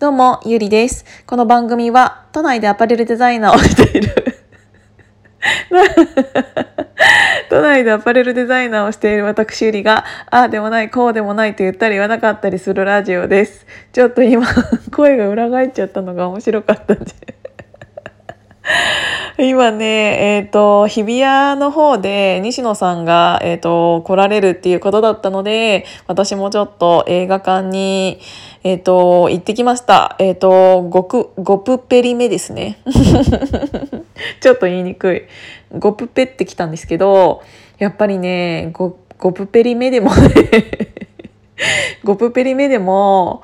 どうも、ゆりです。この番組は、都内でアパレルデザイナーをしている。都内でアパレルデザイナーをしている私ゆりが、ああでもない、こうでもないと言ったり言わなかったりするラジオです。ちょっと今、声が裏返っちゃったのが面白かったんで。今ね、えっ、と、日比谷の方で西野さんが、えっ、と、来られるっていうことだったので、私もちょっと映画館に、えっ、と、行ってきました。えっ、と、ゴク、ゴプペリ目ですね。ちょっと言いにくい。ゴプペってきたんですけど、やっぱりね、ゴ、ゴプペリ目でもね、ゴプペリ目でも、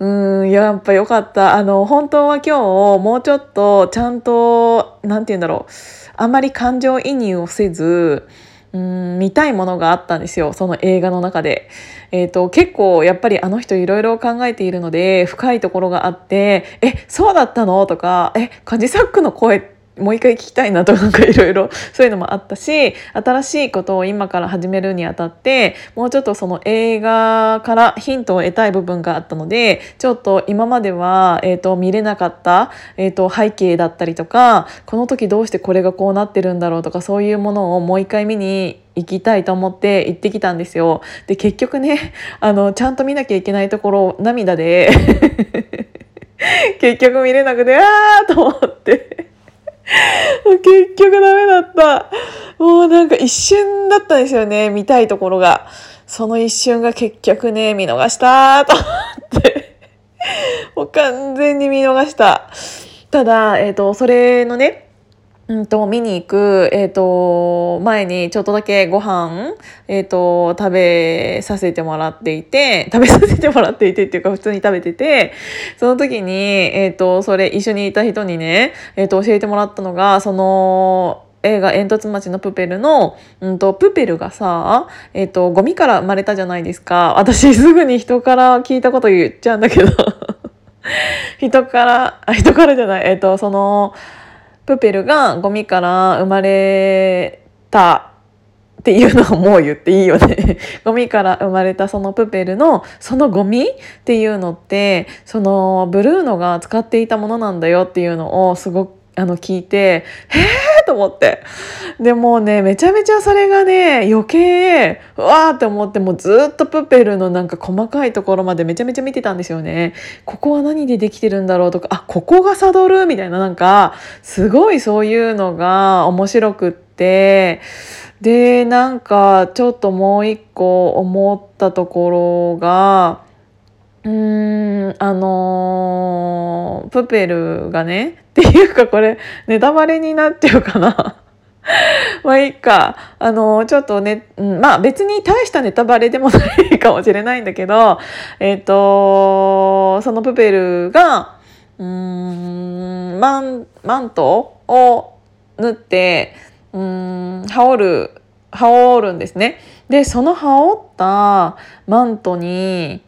うん、やっぱ良かった。あの、本当は今日、もうちょっと、ちゃんと、なんて言うんだろう。あんまり感情移入をせず、うん、見たいものがあったんですよ。その映画の中で。えっ、と、結構、やっぱりあの人いろいろ考えているので、深いところがあって、え、そうだったの？とか、え、カジサックの声って、もう一回聞きたいなとなんかいろいろ そういうのもあったし新しいことを今から始めるにあたってもうちょっとその映画からヒントを得たい部分があったのでちょっと今までは、えー、と見れなかった、えー、と背景だったりとかこの時どうしてこれがこうなってるんだろうとかそういうものをもう一回見に行きたいと思って行ってきたんですよ。で結局ね あのちゃんと見なきゃいけないところを涙で 結局見れなくてあーと思って。結局ダメだった。もうなんか一瞬だったんですよね、見たいところが。その一瞬が結局ね、見逃したと思って。もう完全に見逃した。ただ、えっ、と、それのね、うんと、見に行く、えっ、と、前にちょっとだけご飯、えっ、と、食べさせてもらっていて、食べさせてもらっていてっていうか普通に食べてて、その時に、えっ、と、それ一緒にいた人にね、えっ、と、教えてもらったのが、その、映画煙突町のプペルの、うんと、プペルがさ、えっ、と、ゴミから生まれたじゃないですか。私すぐに人から聞いたこと言っちゃうんだけど。人から、人からじゃない、えっ、と、その、プペルがゴミから生まれたっていうのをもう言っていいよね。ゴミから生まれたそのプペルのそのゴミっていうのってそのブルーノが使っていたものなんだよっていうのをすごくあの聞いてえぇと思ってでもうねめちゃめちゃそれがね余計うわーって思ってもうずっとプペルのなんか細かいところまでめちゃめちゃ見てたんですよね。ここは何でできてるんだろうとかあここがサドルみたいななんかすごいそういうのが面白くってでなんかちょっともう一個思ったところがうーんあのープペルがね っていうかこれネタバレになっちゃうかな。まあいいか。あの、ちょっとね、うん、まあ別に大したネタバレでもないかもしれないんだけど、えっ、と、そのプペルが、うーん、マン、マントを縫って、うーん、羽織る、羽織るんですね。で、その羽織ったマントに、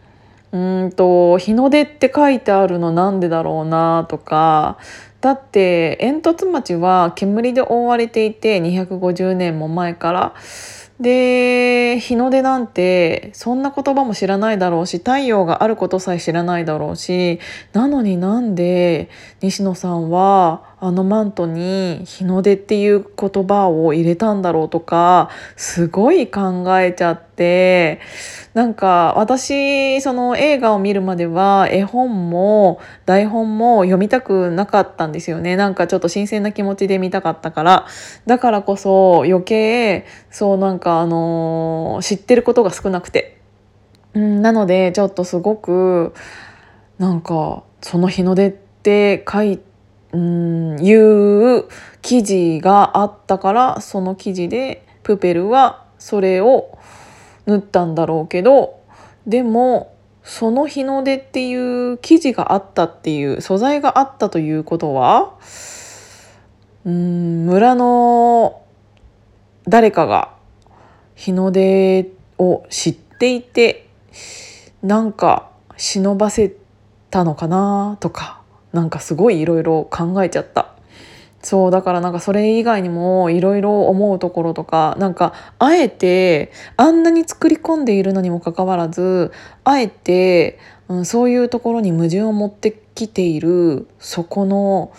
うんと日の出って書いてあるのなんでだろうなとか。だって煙突町は煙で覆われていて250年も前から。で日の出なんてそんな言葉も知らないだろうし太陽があることさえ知らないだろうしなのになんで西野さんはあのマントに日の出っていう言葉を入れたんだろうとかすごい考えちゃってなんか私その映画を見るまでは絵本も台本も読みたくなかったんですよね。なんかちょっと新鮮な気持ちで見たかったから。だからこそ余計そうなんかあのー知ってることが少なくて、うん、なのでちょっとすごくなんかその日の出って書いうんいう記事があったからその記事でプペルはそれを縫ったんだろうけどでもその日の出っていう記事があったっていう素材があったということはうん村の誰かが日の出を知っていてなんか忍ばせたのかなとか。なんかすごいいろいろ考えちゃった。そうだからなんかそれ以外にもいろいろ思うところとかなんかあえてあんなに作り込んでいるのにもかかわらずあえてうん、そういうところに矛盾を持ってきているそこの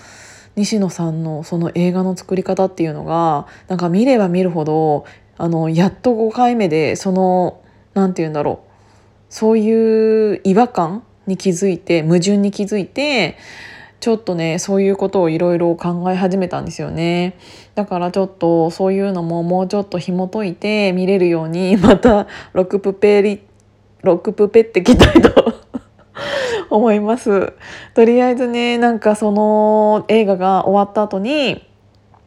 西野さんのその映画の作り方っていうのがなんか見れば見るほどあのやっと5回目でその何て言うんだろうそういう違和感に気づいて矛盾に気づいてちょっとねそういうことをいろいろ考え始めたんですよね。だからちょっとそういうのももうちょっと紐解いて見れるように またロックプペリロックプペってきたいと 思います。とりあえずねなんかその映画が終わった後に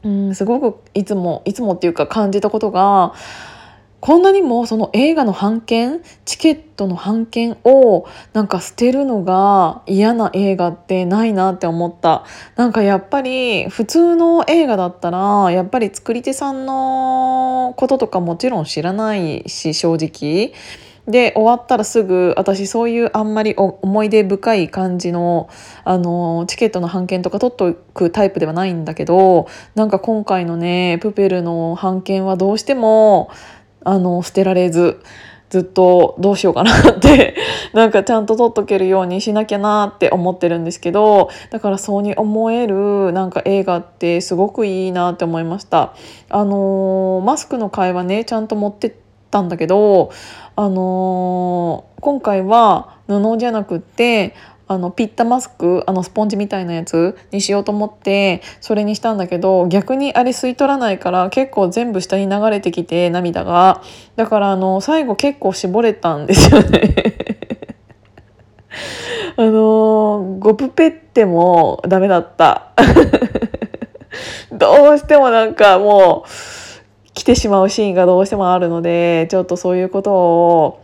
うんすごくいつもいつもっていうか感じたことがこんなにもその映画の版権チケットの版権をなんか捨てるのが嫌な映画ってないなって思った。なんかやっぱり普通の映画だったらやっぱり作り手さんのこととかもちろん知らないし正直。で終わったらすぐ私そういうあんまり思い出深い感じのあのチケットの半券とか取っとくタイプではないんだけどなんか今回のねプペルの半券はどうしてもあの捨てられずずっとどうしようかなって なんかちゃんと撮っとけるようにしなきゃなって思ってるんですけどだからそうに思えるなんか映画ってすごくいいなって思いました。あのマスクの会話ねちゃんと持ってったんだけどあの今回は布じゃなくってあのピッタマスクあのスポンジみたいなやつにしようと思ってそれにしたんだけど逆にあれ吸い取らないから結構全部下に流れてきて涙が。だからあの最後結構絞れたんですよね。あのゴプペってもダメだった。どうしてもなんかもう来てしまうシーンがどうしてもあるのでちょっとそういうことを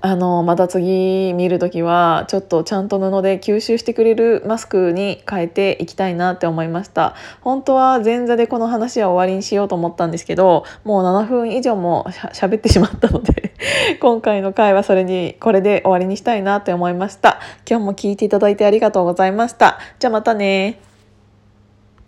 あのまた次見る時はちょっとちゃんと布で吸収してくれるマスクに変えていきたいなって思いました。本当は前座でこの話は終わりにしようと思ったんですけどもう7分以上もしゃべってしまったので 今回の回はそれにこれで終わりにしたいなって思いました。今日も聞いていただいてありがとうございました。じゃあまたね。